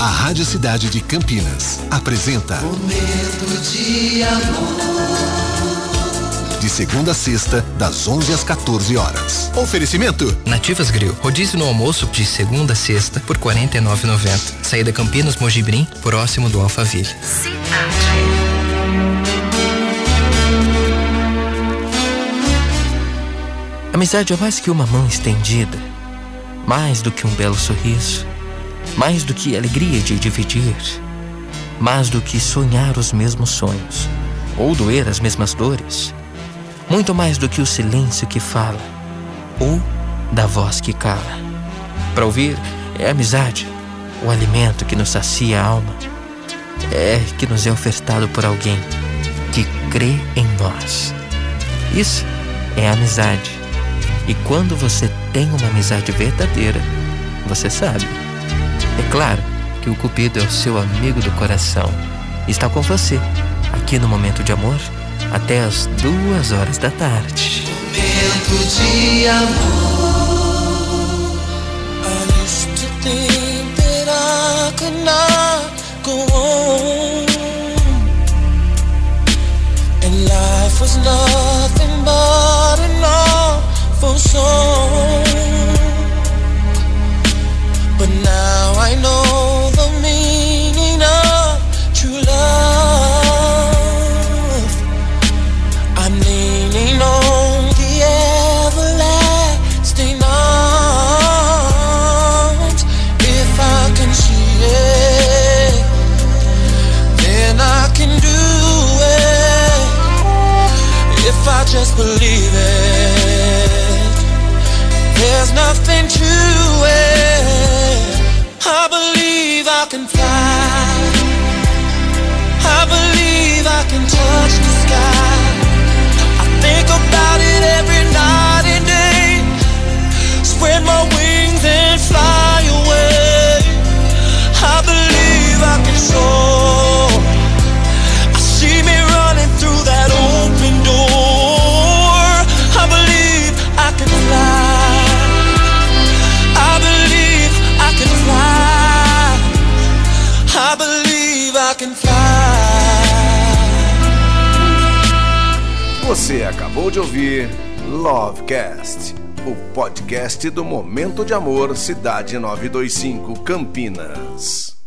A Rádio Cidade de Campinas apresenta Momento de amor. De segunda a sexta, das 11 às 14 horas. Oferecimento: Nativas Grill. Rodízio no almoço de segunda a sexta por R$ 49,90. Saída Campinas Mojibrim, próximo do Alphaville. Cidade. Amizade é mais que uma mão estendida, mais do que um belo sorriso, mais do que alegria de dividir, mais do que sonhar os mesmos sonhos ou doer as mesmas dores, muito mais do que o silêncio que fala ou da voz que cala. Para ouvir é amizade, o alimento que nos sacia a alma, é que nos é ofertado por alguém que crê em nós. Isso é amizade. E quando você tem uma amizade verdadeira, você sabe. Claro que o Cupido é o seu amigo do coração. Está com você, aqui no Momento de Amor, até as duas horas da tarde. Momento de amor. I used to think that I could not just believe it, there's nothing to it. I believe I can fly. I believe I can touch I believe I can fly. Você acabou de ouvir Lovecast, o podcast do Momento de Amor Cidade 925 Campinas.